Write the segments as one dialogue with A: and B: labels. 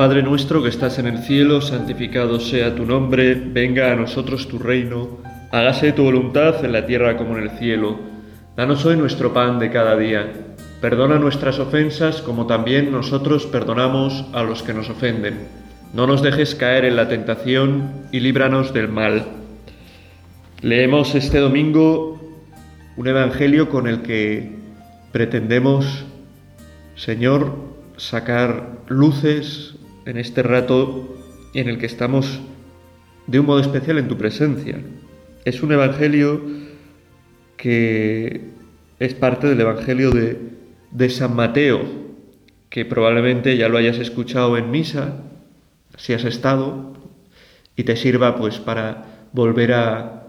A: Padre nuestro que estás en el cielo, santificado sea tu nombre, venga a nosotros tu reino, hágase tu voluntad en la tierra como en el cielo. Danos hoy nuestro pan de cada día. Perdona nuestras ofensas como también nosotros perdonamos a los que nos ofenden. No nos dejes caer en la tentación y líbranos del mal. Leemos este domingo un evangelio con el que pretendemos, Señor, sacar luces en este rato en el que estamos de un modo especial en tu presencia. Es un evangelio que es parte del evangelio de, San Mateo, que probablemente ya lo hayas escuchado en misa, si has estado, y te sirva pues para volver a,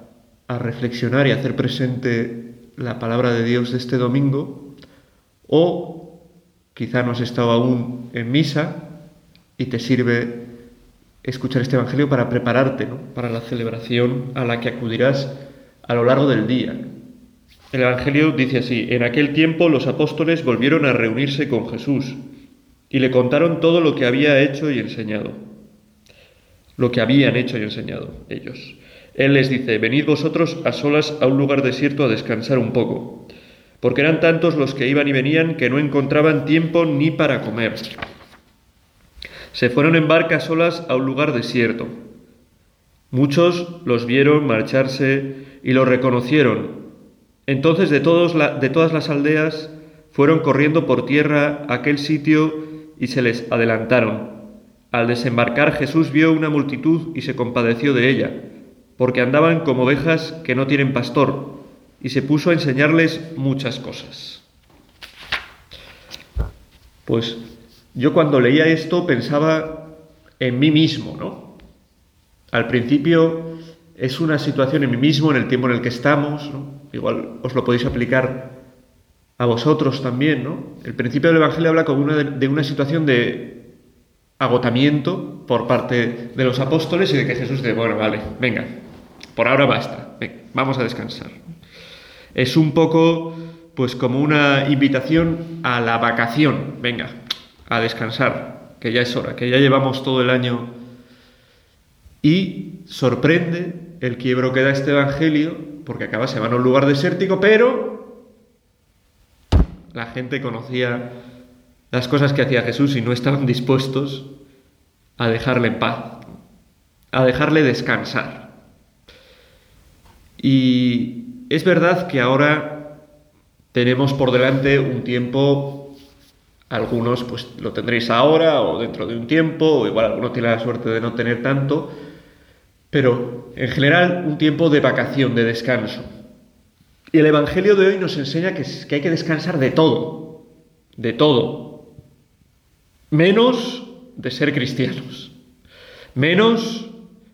A: a reflexionar y hacer presente la palabra de Dios de este domingo, o quizá no has estado aún en misa y te sirve escuchar este Evangelio para prepararte para la celebración a la que acudirás a lo largo del día. El Evangelio dice así, en aquel tiempo los apóstoles volvieron a reunirse con Jesús y le contaron todo lo que había hecho y enseñado, lo que habían hecho y enseñado ellos. Él les dice, venid vosotros a solas a un lugar desierto a descansar un poco, porque eran tantos los que iban y venían que no encontraban tiempo ni para comer. Se fueron en barca solas a un lugar desierto. Muchos los vieron marcharse y los reconocieron. Entonces de, todos de todas las aldeas fueron corriendo por tierra a aquel sitio y se les adelantaron. Al desembarcar Jesús vio una multitud y se compadeció de ella, porque andaban como ovejas que no tienen pastor, y se puso a enseñarles muchas cosas. Pues yo cuando leía esto pensaba en mí mismo, ¿no? Al principio es una situación en mí mismo, en el tiempo en el que estamos, ¿no? Igual os lo podéis aplicar a vosotros también, ¿no? El principio del Evangelio habla como de, una situación de agotamiento por parte de los apóstoles y de que Jesús dice, bueno, vale, venga, por ahora basta, vamos a descansar. Es un poco, pues como una invitación a la vacación, venga, a descansar, que ya es hora, que ya llevamos todo el año. Y sorprende el quiebro que da este Evangelio, porque acaba, se van a un lugar desértico, pero la gente conocía las cosas que hacía Jesús y no estaban dispuestos a dejarle en paz, a dejarle descansar. Y es verdad que ahora tenemos por delante un tiempo algunos pues lo tendréis ahora o dentro de un tiempo, o igual alguno tiene la suerte de no tener tanto, pero en general un tiempo de vacación, de descanso. Y el Evangelio de hoy nos enseña que, que hay que descansar de todo, de todo, menos de ser cristianos, menos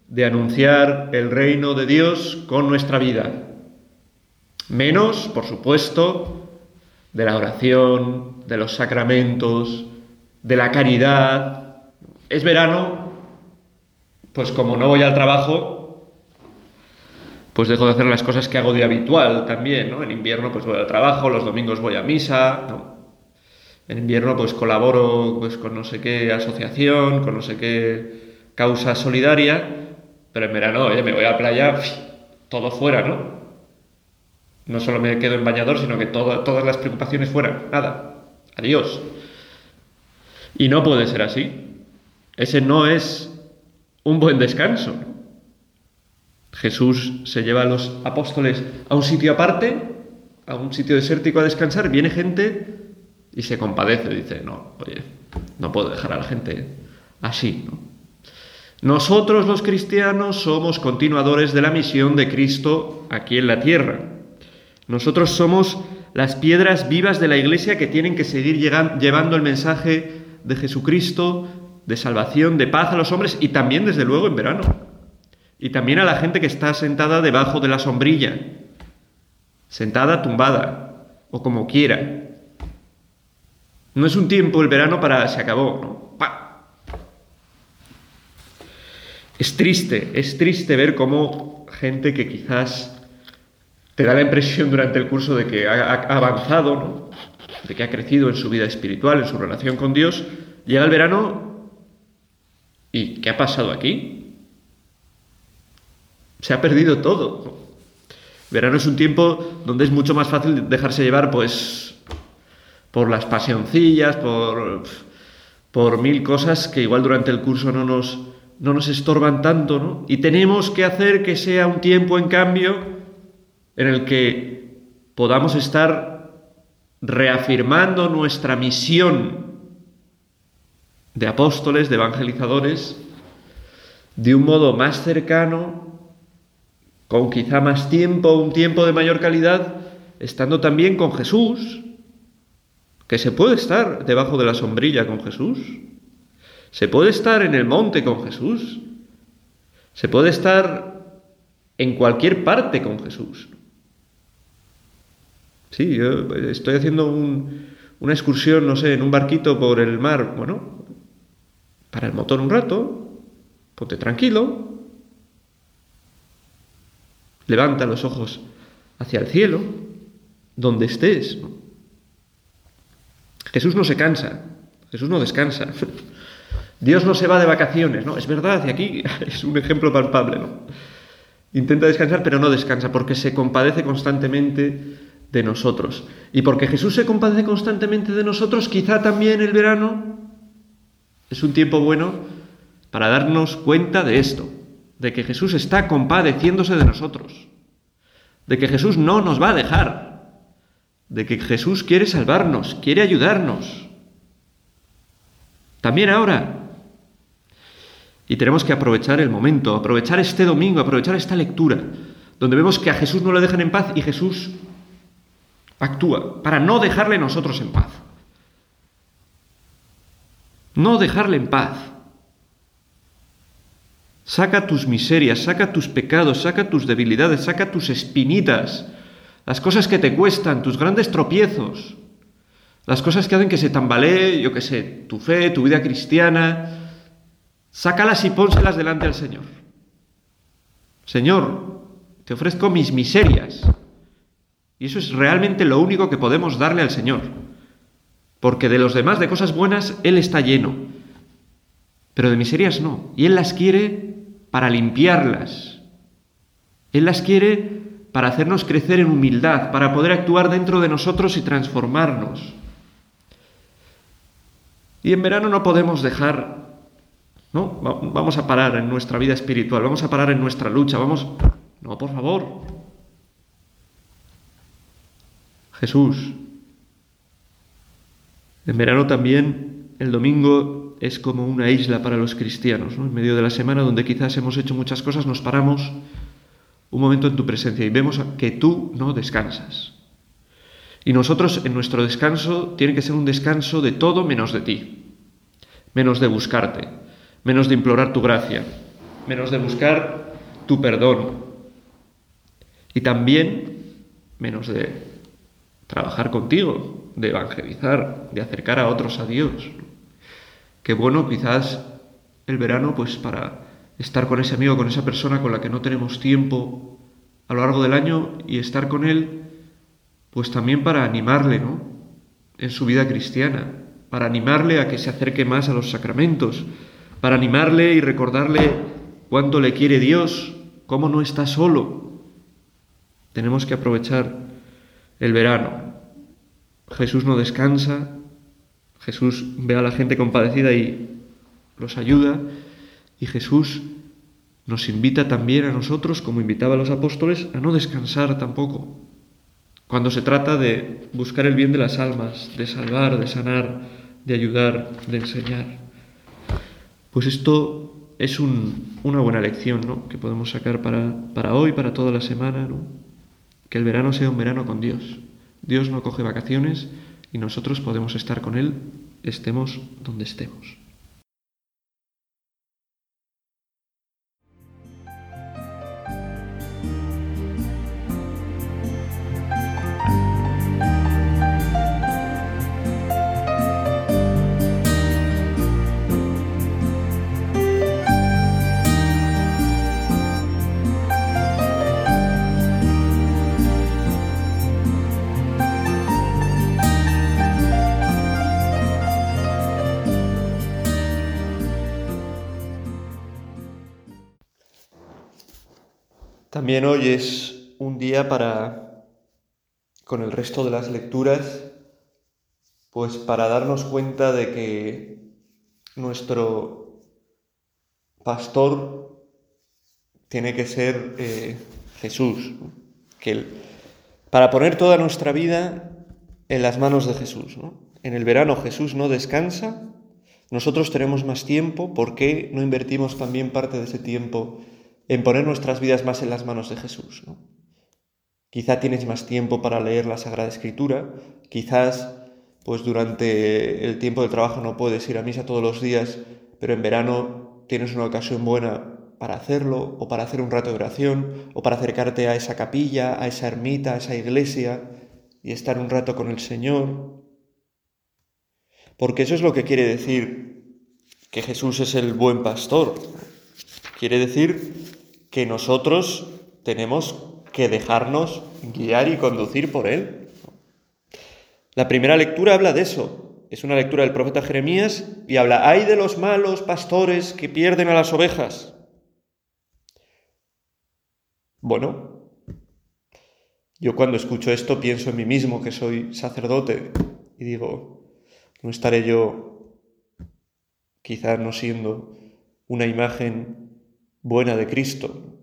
A: de anunciar el reino de Dios con nuestra vida, menos, por supuesto, de la oración, de los sacramentos, de la caridad. Es verano, pues como no voy al trabajo, pues dejo de hacer las cosas que hago de habitual también, ¿no? En invierno pues voy al trabajo, los domingos voy a misa, En invierno pues colaboro pues con no sé qué asociación, con no sé qué causa solidaria, pero en verano, oye, me voy a la playa, todo fuera, ¿no? No solo me quedo en bañador, sino que todas las preocupaciones fueran. Nada. Adiós. Y no puede ser así. Ese no es un buen descanso. Jesús se lleva a los apóstoles a un sitio aparte, a un sitio desértico a descansar, viene gente y se compadece, dice, no, oye, no puedo dejar a la gente así. Nosotros los cristianos somos continuadores de la misión de Cristo aquí en la tierra. Nosotros somos las piedras vivas de la iglesia que tienen que seguir llevando el mensaje de Jesucristo, de salvación, de paz a los hombres y también, desde luego, en verano. Y también a la gente que está sentada debajo de la sombrilla, sentada, tumbada, o como quiera. No es un tiempo el verano para se acabó, ¿no? Es triste, es triste ver cómo gente que quizás te da la impresión durante el curso de que ha, avanzado, ¿no? de que ha crecido en su vida espiritual, en su relación con Dios, llega el verano ¿Y qué ha pasado aquí? Se ha perdido todo. Verano es un tiempo donde es mucho más fácil dejarse llevar, pues, por las pasioncillas, por, por mil cosas que igual durante el curso no nos, no nos estorban tanto, ¿no? Y tenemos que hacer que sea un tiempo, en cambio, en el que podamos estar reafirmando nuestra misión de apóstoles, de evangelizadores, de un modo más cercano, con quizá más tiempo, un tiempo de mayor calidad, estando también con Jesús, que se puede estar debajo de la sombrilla con Jesús, se puede estar en el monte con Jesús, se puede estar en cualquier parte con Jesús. Sí, yo estoy haciendo una excursión, no sé, en un barquito por el mar, bueno, para el motor un rato, ponte tranquilo, levanta los ojos hacia el cielo, donde estés. Jesús no se cansa, Jesús no descansa. Dios no se va de vacaciones, ¿no? Es verdad, y aquí es un ejemplo palpable, ¿no? Intenta descansar, pero no descansa, porque se compadece constantemente de nosotros. Y porque Jesús se compadece constantemente de nosotros, quizá también el verano es un tiempo bueno para darnos cuenta de esto, de que Jesús está compadeciéndose de nosotros, de que Jesús no nos va a dejar, de que Jesús quiere salvarnos, quiere ayudarnos. También ahora. Y tenemos que aprovechar el momento, aprovechar este domingo, aprovechar esta lectura, donde vemos que a Jesús no le dejan en paz y Jesús actúa para no dejarle nosotros en paz. No dejarle en paz. Saca tus miserias, saca tus pecados, saca tus debilidades, saca tus espinitas, las cosas que te cuestan, tus grandes tropiezos, las cosas que hacen que se tambalee, yo qué sé, tu fe, tu vida cristiana. Sácalas y pónselas delante del Señor. Señor, te ofrezco mis miserias. Y eso es realmente lo único que podemos darle al Señor. Porque de los demás, de cosas buenas, Él está lleno. Pero de miserias no. Y Él las quiere para limpiarlas. Él las quiere para hacernos crecer en humildad, para poder actuar dentro de nosotros y transformarnos. Y en verano no podemos dejar, ¿no? Vamos a parar en nuestra vida espiritual, vamos a parar en nuestra lucha, vamos... No, por favor. Jesús. En verano también el domingo es como una isla para los cristianos. En medio de la semana, donde quizás hemos hecho muchas cosas, nos paramos un momento en tu presencia y vemos que tú no descansas. Y nosotros en nuestro descanso tiene que ser un descanso de todo menos de ti, menos de buscarte, menos de implorar tu gracia, menos de buscar tu perdón y también menos de trabajar contigo, de evangelizar, de acercar a otros a Dios. Qué bueno quizás el verano pues para estar con ese amigo, con esa persona con la que no tenemos tiempo a lo largo del año y estar con él pues también para animarle, ¿no? En su vida cristiana, para animarle a que se acerque más a los sacramentos, para animarle y recordarle cuánto le quiere Dios, cómo no está solo. Tenemos que aprovechar el verano. Jesús no descansa, Jesús ve a la gente compadecida y los ayuda. Y Jesús nos invita también a nosotros, como invitaba a los apóstoles, a no descansar tampoco. Cuando se trata de buscar el bien de las almas, de salvar, de sanar, de ayudar, de enseñar. Pues esto es una buena lección ¿no? que podemos sacar para, para hoy, para toda la semana. ¿no? Que el verano sea un verano con Dios. Dios no coge vacaciones y nosotros podemos estar con Él, estemos donde estemos. También hoy es un día para, con el resto de las lecturas, pues para darnos cuenta de que nuestro pastor tiene que ser eh, Jesús, que para poner toda nuestra vida en las manos de Jesús. En el verano Jesús no descansa, nosotros tenemos más tiempo, ¿por qué no invertimos también parte de ese tiempo en poner nuestras vidas más en las manos de Jesús? Quizá tienes más tiempo para leer la Sagrada Escritura, quizás pues durante el tiempo de trabajo no puedes ir a misa todos los días, pero en verano tienes una ocasión buena para hacerlo, o para hacer un rato de oración, o para acercarte a esa capilla, a esa ermita, a esa iglesia, y estar un rato con el Señor. Porque eso es lo que quiere decir que Jesús es el buen pastor. Quiere decir que nosotros tenemos que dejarnos guiar y conducir por Él. La primera lectura habla de eso. Es una lectura del profeta Jeremías y habla, hay de los malos pastores que pierden a las ovejas. Bueno, yo cuando escucho esto pienso en mí mismo que soy sacerdote y digo, no estaré yo quizás no siendo una imagen buena de Cristo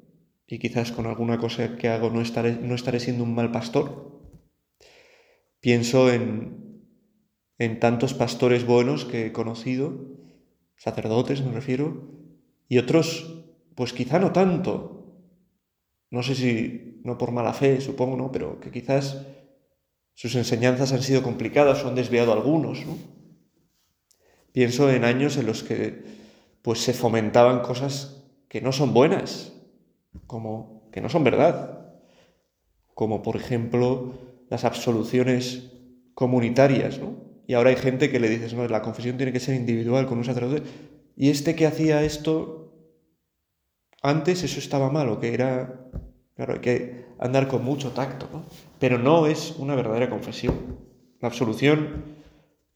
A: y quizás con alguna cosa que hago no estaré, no estaré siendo un mal pastor. Pienso en, en tantos pastores buenos que he conocido, sacerdotes me refiero, y otros pues quizá no tanto, no sé si no por mala fe, supongo, ¿no? Pero que quizás sus enseñanzas han sido complicadas o han desviado algunos, ¿no? Pienso en años en los que pues se fomentaban cosas que no son buenas, como que no son verdad, como por ejemplo las absoluciones comunitarias, ¿no? Y ahora hay gente que le dices, no, la confesión tiene que ser individual con un sacerdote. Y este que hacía esto, antes eso estaba mal, o que era Claro, hay que andar con mucho tacto, ¿no? Pero no es una verdadera confesión. La absolución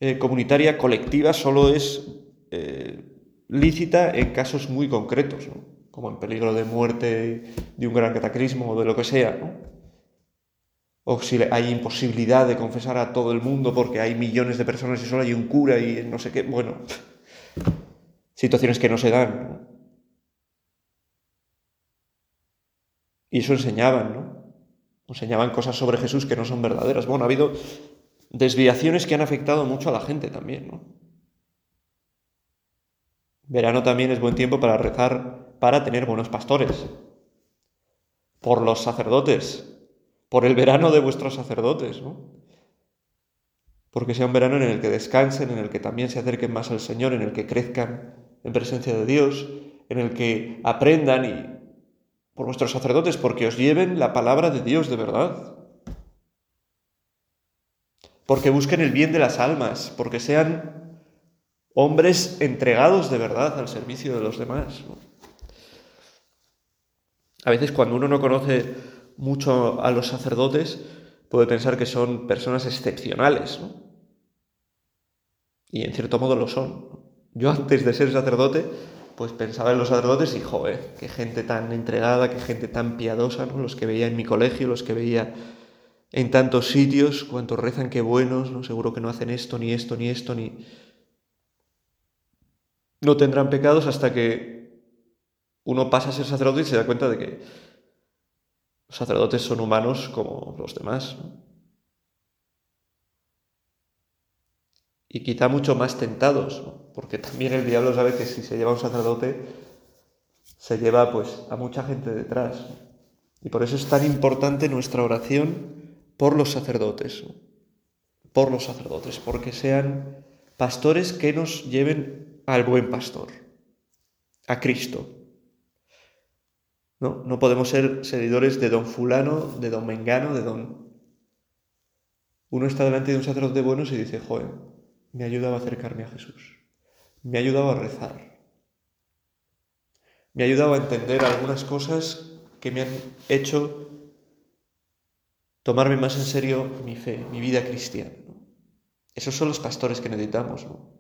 A: eh, comunitaria colectiva solo es eh, lícita en casos muy concretos, ¿no? como en peligro de muerte de un gran cataclismo o de lo que sea, ¿no? o si hay imposibilidad de confesar a todo el mundo porque hay millones de personas y solo hay un cura y no sé qué, bueno, situaciones que no se dan. Y eso enseñaban, ¿no? Enseñaban cosas sobre Jesús que no son verdaderas. Bueno, ha habido desviaciones que han afectado mucho a la gente también, ¿no? Verano también es buen tiempo para rezar para tener buenos pastores. Por los sacerdotes. Por el verano de vuestros sacerdotes, ¿no? Porque sea un verano en el que descansen, en el que también se acerquen más al Señor, en el que crezcan en presencia de Dios, en el que aprendan y por vuestros sacerdotes, porque os lleven la palabra de Dios de verdad. Porque busquen el bien de las almas, porque sean hombres entregados de verdad al servicio de los demás. A veces cuando uno no conoce mucho a los sacerdotes, puede pensar que son personas excepcionales. Y en cierto modo lo son. Yo antes de ser sacerdote pues pensaba en los sacerdotes y, joder, qué gente tan entregada, qué gente tan piadosa, ¿no? Los que veía en mi colegio, los que veía en tantos sitios, cuántos rezan, qué buenos, ¿no? Seguro que no hacen esto, ni esto, ni esto, ni... No tendrán pecados hasta que uno pasa a ser sacerdote y se da cuenta de que los sacerdotes son humanos como los demás. y quizá mucho más tentados, porque también el diablo sabe que si se lleva a un sacerdote, se lleva pues a mucha gente detrás. Y por eso es tan importante nuestra oración por los sacerdotes, por los sacerdotes, porque sean pastores que nos lleven al buen pastor, a Cristo. No, no podemos ser seguidores de don fulano, de don mengano, de don... Uno está delante de un sacerdote bueno y dice, joder, me ha ayudado a acercarme a Jesús, me ha ayudado a rezar, me ha ayudado a entender algunas cosas que me han hecho tomarme más en serio mi fe, mi vida cristiana. Esos son los pastores que necesitamos. ¿no?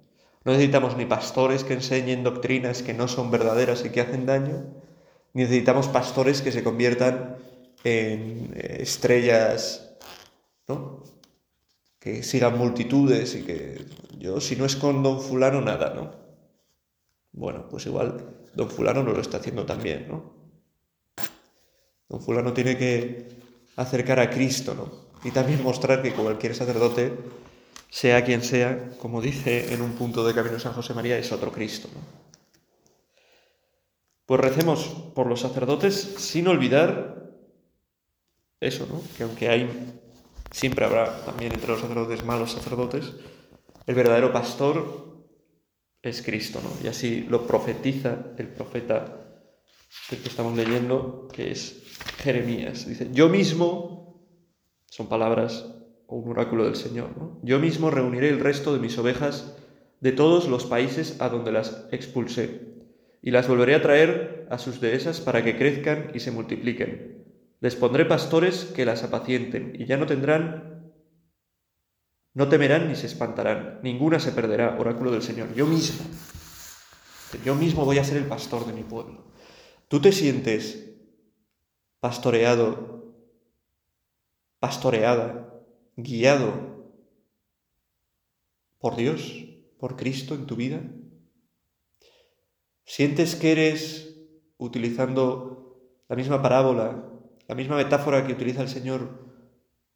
A: No necesitamos ni pastores que enseñen doctrinas que no son verdaderas y que hacen daño,
B: necesitamos pastores que se conviertan en estrellas, ¿no? Que sigan multitudes y que yo, si no es con don fulano, nada, ¿no? Bueno, pues igual don fulano no lo está haciendo también, ¿no? Don fulano tiene que acercar a Cristo, ¿no? Y también mostrar que cualquier sacerdote, sea quien sea, como dice en un punto de Camino San José María, es otro Cristo, ¿no? Pues recemos por los sacerdotes sin olvidar eso, ¿no? Que aunque hay, siempre habrá también entre los sacerdotes malos sacerdotes, el verdadero pastor es Cristo, ¿no? Y así lo profetiza el profeta del que estamos leyendo, que es Jeremías. Dice, yo mismo, son palabras o un oráculo del Señor, ¿no? Yo mismo reuniré el resto de mis ovejas de todos los países a donde las expulsé, y las volveré a traer a sus dehesas para que crezcan y se multipliquen. Les pondré pastores que las apacienten, y ya no tendrán, no temerán ni se espantarán, ninguna se perderá, oráculo del Señor. Yo mismo, yo mismo voy a ser el pastor de mi pueblo. ¿Tú te sientes pastoreado, pastoreada, guiado por Dios, por Cristo en tu vida? ¿Sientes que eres, utilizando la misma parábola, la misma metáfora que utiliza el Señor,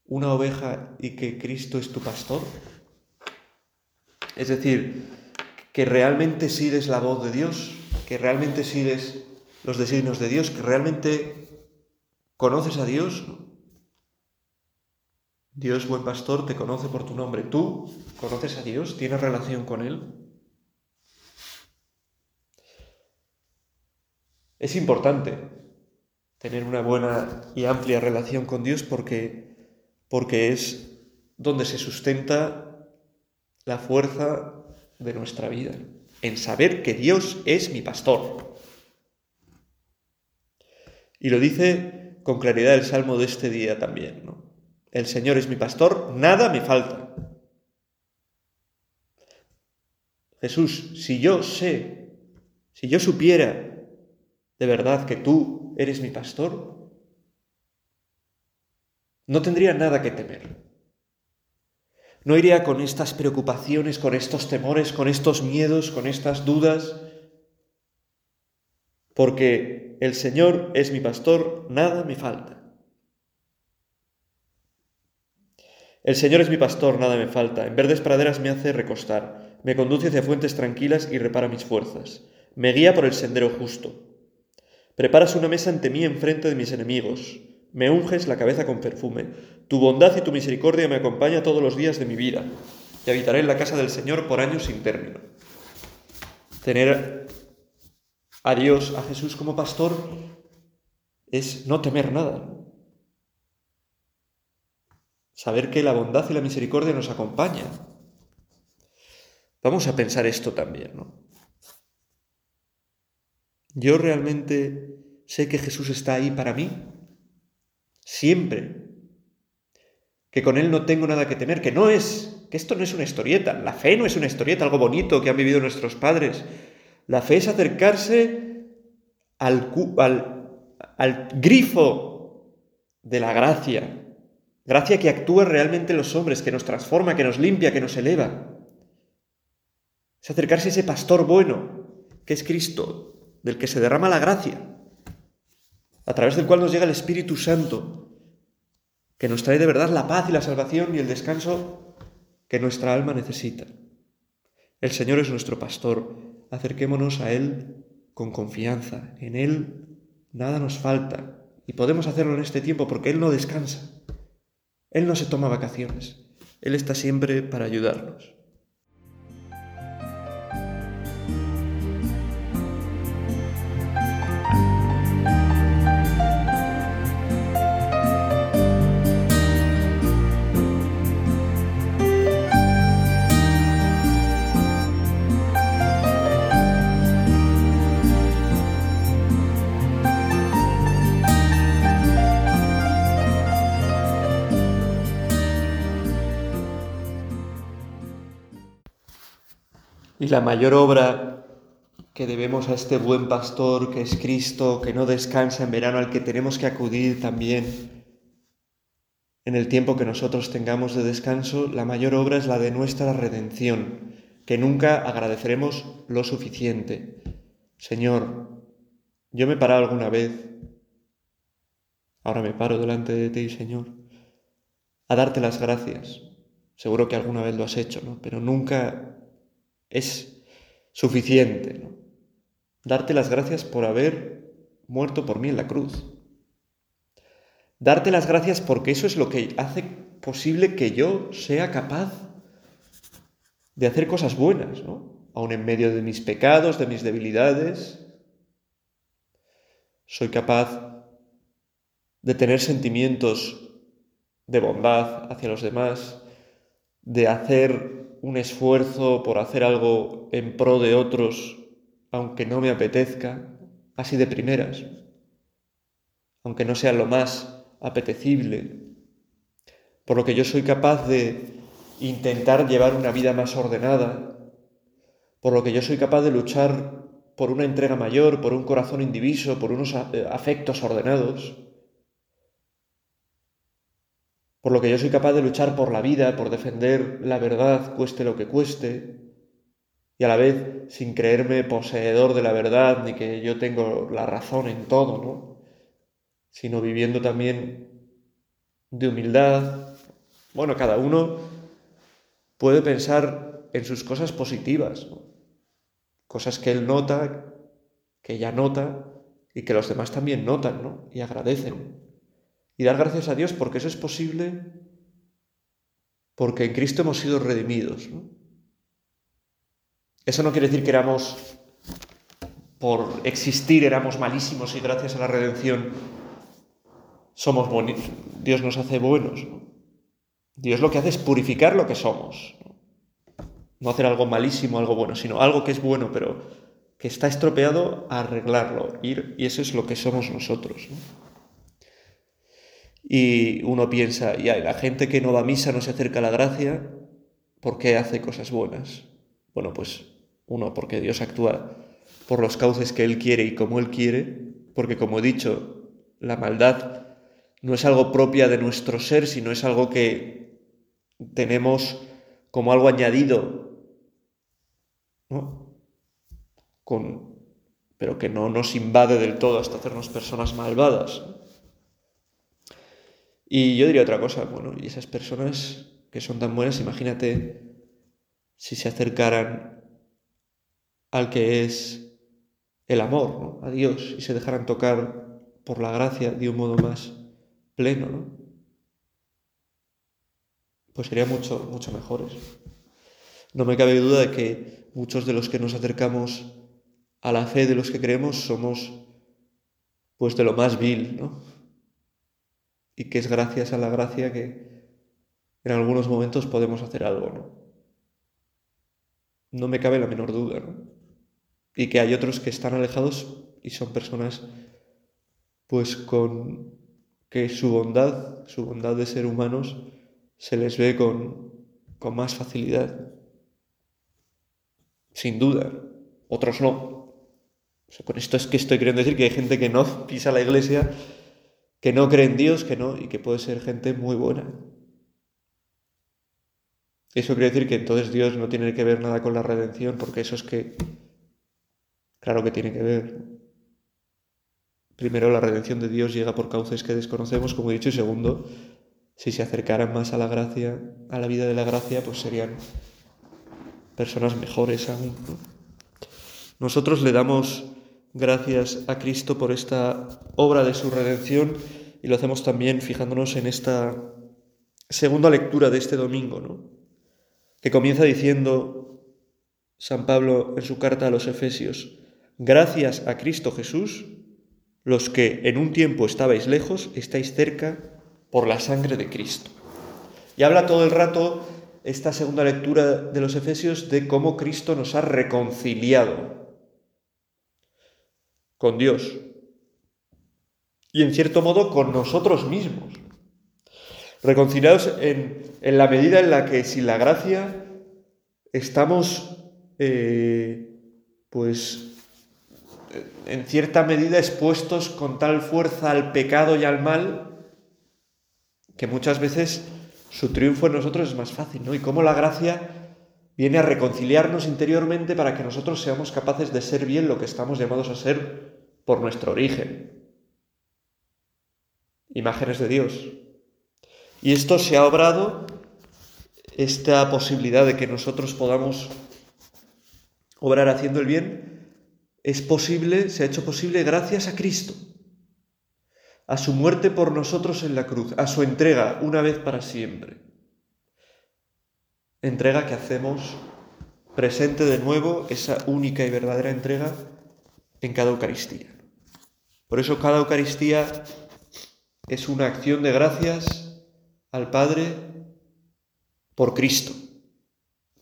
B: una oveja y que Cristo es tu pastor? Es decir, que realmente sigues la voz de Dios, que realmente sigues los designios de Dios, que realmente conoces a Dios. Dios, buen pastor, te conoce por tu nombre. ¿Tú conoces a Dios? ¿Tienes relación con Él? Es importante tener una buena y amplia relación con Dios porque, porque es donde se sustenta la fuerza de nuestra vida, en saber que Dios es mi pastor. Y lo dice con claridad el salmo de este día también. ¿no? El Señor es mi pastor, nada me falta. Jesús, si yo sé, si yo supiera de verdad que tú eres mi pastor, no tendría nada que temer. No iría con estas preocupaciones, con estos temores, con estos miedos, con estas dudas, porque el Señor es mi pastor, nada me falta. El Señor es mi pastor, nada me falta. En verdes praderas me hace recostar, me conduce hacia fuentes tranquilas y repara mis fuerzas. Me guía por el sendero justo. Preparas una mesa ante mí enfrente de mis enemigos. Me unges la cabeza con perfume. Tu bondad y tu misericordia me acompañan todos los días de mi vida. Y habitaré en la casa del Señor por años sin término. Tener a Dios, a Jesús como pastor, es no temer nada. Saber que la bondad y la misericordia nos acompañan. Vamos a pensar esto también, ¿no? Yo realmente sé que Jesús está ahí para mí, siempre. Que con Él no tengo nada que temer, que no es, que esto no es una historieta. La fe no es una historieta, algo bonito que han vivido nuestros padres. La fe es acercarse al, al, grifo de la gracia. Gracia que actúa realmente en los hombres, que nos transforma, que nos limpia, que nos eleva. Es acercarse a ese pastor bueno, que es Cristo, del que se derrama la gracia, a través del cual nos llega el Espíritu Santo, que nos trae de verdad la paz y la salvación y el descanso que nuestra alma necesita. El Señor es nuestro pastor, acerquémonos a Él con confianza. En Él nada nos falta y podemos hacerlo en este tiempo porque Él no descansa. Él no se toma vacaciones. Él está siempre para ayudarnos. La mayor obra que debemos a este buen pastor que es Cristo, que no descansa en verano, al que tenemos que acudir también en el tiempo que nosotros tengamos de descanso, la mayor obra es la de nuestra redención, que nunca agradeceremos lo suficiente. Señor, yo me he parado alguna vez, ahora me paro delante de ti, Señor, a darte las gracias. Seguro que alguna vez lo has hecho, ¿no? Pero nunca es suficiente, ¿no? Darte las gracias por haber muerto por mí en la cruz. Darte las gracias porque eso es lo que hace posible que yo sea capaz de hacer cosas buenas, ¿no? Aun en medio de mis pecados, de mis debilidades, soy capaz de tener sentimientos de bondad hacia los demás, de hacer un esfuerzo por hacer algo en pro de otros, aunque no me apetezca, así de primeras, aunque no sea lo más apetecible, por lo que yo soy capaz de intentar llevar una vida más ordenada, por lo que yo soy capaz de luchar por una entrega mayor, por un corazón indiviso, por unos eh, afectos ordenados, por lo que yo soy capaz de luchar por la vida, por defender la verdad, cueste lo que cueste, y a la vez sin creerme poseedor de la verdad ni que yo tengo la razón en todo, ¿no? Sino viviendo también de humildad. Bueno, cada uno puede pensar en sus cosas positivas, cosas que él nota, que ella nota y que los demás también notan ¿no? y agradecen y dar gracias a Dios porque eso es posible porque en Cristo hemos sido redimidos. Eso no quiere decir que éramos, por existir, éramos malísimos y gracias a la redención somos bonitos. Dios nos hace buenos. Dios lo que hace es purificar lo que somos. ¿no? hacer algo malísimo, algo bueno, sino algo que es bueno, pero que está estropeado, arreglarlo. y eso es lo que somos nosotros. Y uno piensa, y la gente que no va a misa no se acerca a la gracia, ¿por qué hace cosas buenas? Bueno, pues uno, porque Dios actúa por los cauces que Él quiere y como Él quiere, porque como he dicho, la maldad no es algo propia de nuestro ser, sino es algo que tenemos como algo añadido, ¿no? Con, pero que no nos invade del todo hasta hacernos personas malvadas. Y yo diría otra cosa, bueno, y esas personas que son tan buenas, imagínate si se acercaran al que es el amor, ¿no? a Dios, y se dejaran tocar por la gracia de un modo más pleno, ¿no? Pues serían mucho, mucho mejores. No me cabe duda de que muchos de los que nos acercamos a la fe de los que creemos somos pues de lo más vil, ¿no? Y que es gracias a la gracia que en algunos momentos podemos hacer algo, ¿no? No me cabe la menor duda, ¿no? Y que hay otros que están alejados y son personas pues con que su bondad, su bondad de ser humanos, se les ve con, con más facilidad. Sin duda. Otros no. con esto es que estoy queriendo decir que hay gente que no pisa la iglesia que no cree en Dios, que no, y que puede ser gente muy buena. Eso quiere decir que entonces Dios no tiene que ver nada con la redención, porque eso es que, claro que tiene que ver. Primero, la redención de Dios llega por cauces que desconocemos, como he dicho, y segundo, si se acercaran más a la gracia, a la vida de la gracia, pues serían personas mejores aún. Nosotros le damos gracias a Cristo por esta obra de su redención y lo hacemos también fijándonos en esta segunda lectura de este domingo, ¿no? que comienza diciendo San Pablo en su carta a los Efesios, gracias a Cristo Jesús, los que en un tiempo estabais lejos, estáis cerca por la sangre de Cristo. Y habla todo el rato esta segunda lectura de los Efesios de cómo Cristo nos ha reconciliado con Dios y en cierto modo con nosotros mismos. Reconciliados en, la medida en la que sin la gracia estamos eh, pues en cierta medida expuestos con tal fuerza al pecado y al mal que muchas veces su triunfo en nosotros es más fácil, ¿no? Y cómo la gracia viene a reconciliarnos interiormente para que nosotros seamos capaces de ser bien lo que estamos llamados a ser por nuestro origen. Imágenes de Dios. Y esto se ha obrado, esta posibilidad de que nosotros podamos obrar haciendo el bien, es posible, se ha hecho posible gracias a Cristo a su muerte por nosotros en la cruz, a su entrega una vez para siempre. Entrega que hacemos presente de nuevo, esa única y verdadera entrega en cada Eucaristía. Por eso cada Eucaristía es una acción de gracias al Padre por Cristo,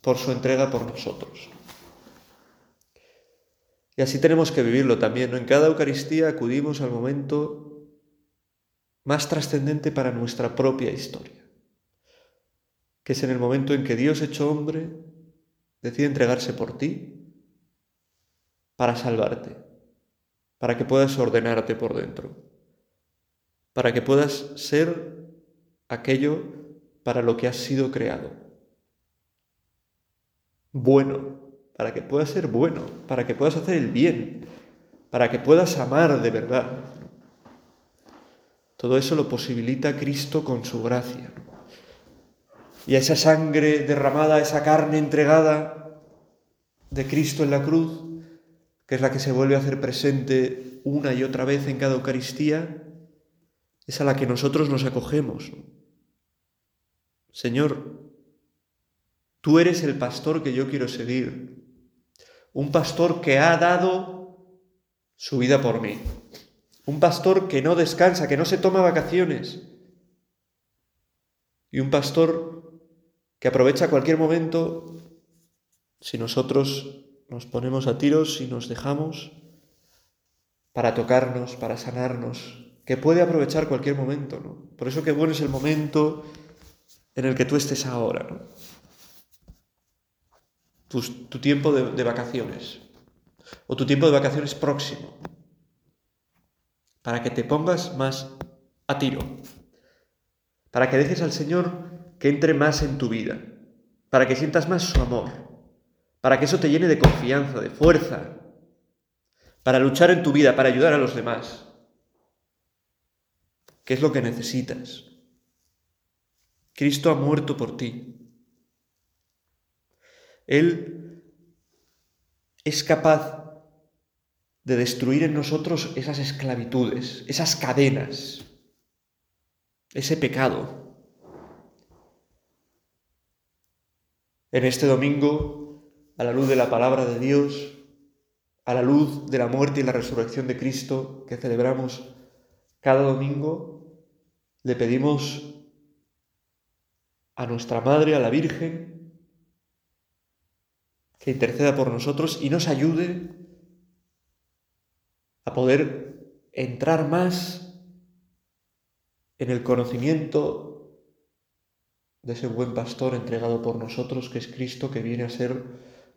B: por su entrega por nosotros. Y así tenemos que vivirlo también. En cada Eucaristía acudimos al momento más trascendente para nuestra propia historia, que es en el momento en que Dios hecho hombre decide entregarse por ti para salvarte, para que puedas ordenarte por dentro, para que puedas ser aquello para lo que has sido creado. Bueno, para que puedas ser bueno, para que puedas hacer el bien, para que puedas amar de verdad, todo eso lo posibilita Cristo con su gracia. Y esa sangre derramada, esa carne entregada de Cristo en la cruz, que es la que se vuelve a hacer presente una y otra vez en cada Eucaristía, es a la que nosotros nos acogemos. Señor, tú eres el pastor que yo quiero seguir, un pastor que ha dado su vida por mí. Un pastor que no descansa, que no se toma vacaciones. Y un pastor que aprovecha cualquier momento si nosotros nos ponemos a tiros y nos dejamos para tocarnos, para sanarnos, que puede aprovechar cualquier momento, ¿no? Por eso qué bueno es el momento en el que tú estés ahora. Tu, tiempo de vacaciones, o tu tiempo de vacaciones próximo, para que te pongas más a tiro, para que dejes al Señor que entre más en tu vida, para que sientas más su amor, para que eso te llene de confianza, de fuerza, para luchar en tu vida, para ayudar a los demás. ¿Qué es lo que necesitas? Cristo ha muerto por ti. Él es capaz de destruir en nosotros esas esclavitudes, esas cadenas, ese pecado. En este domingo, a la luz de la palabra de Dios, a la luz de la muerte y la resurrección de Cristo que celebramos cada domingo, le pedimos a nuestra Madre, a la Virgen, que interceda por nosotros y nos ayude a poder entrar más en el conocimiento de ese buen pastor entregado por nosotros, que es Cristo, que viene a ser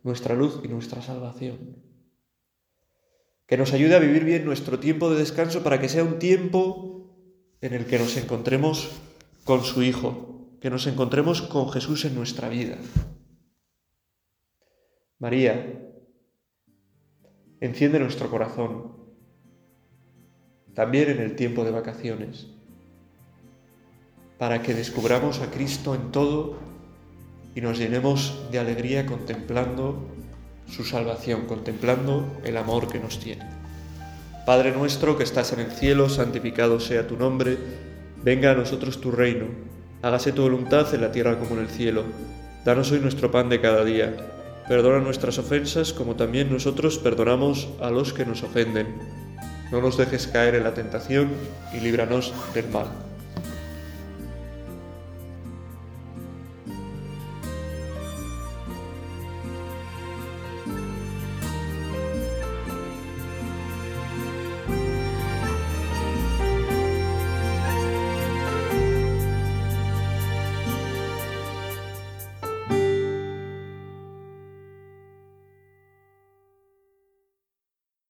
B: nuestra luz y nuestra salvación. Que nos ayude a vivir bien nuestro tiempo de descanso para que sea un tiempo en el que nos encontremos con su Hijo, que nos encontremos con Jesús en nuestra vida. María, enciende nuestro corazón también en el tiempo de vacaciones, para que descubramos a Cristo en todo y nos llenemos de alegría contemplando su salvación, contemplando el amor que nos tiene. Padre nuestro que estás en el cielo, santificado sea tu nombre, venga a nosotros tu reino, hágase tu voluntad en la tierra como en el cielo. Danos hoy nuestro pan de cada día. Perdona nuestras ofensas como también nosotros perdonamos a los que nos ofenden no nos dejes caer en la tentación y líbranos del mal.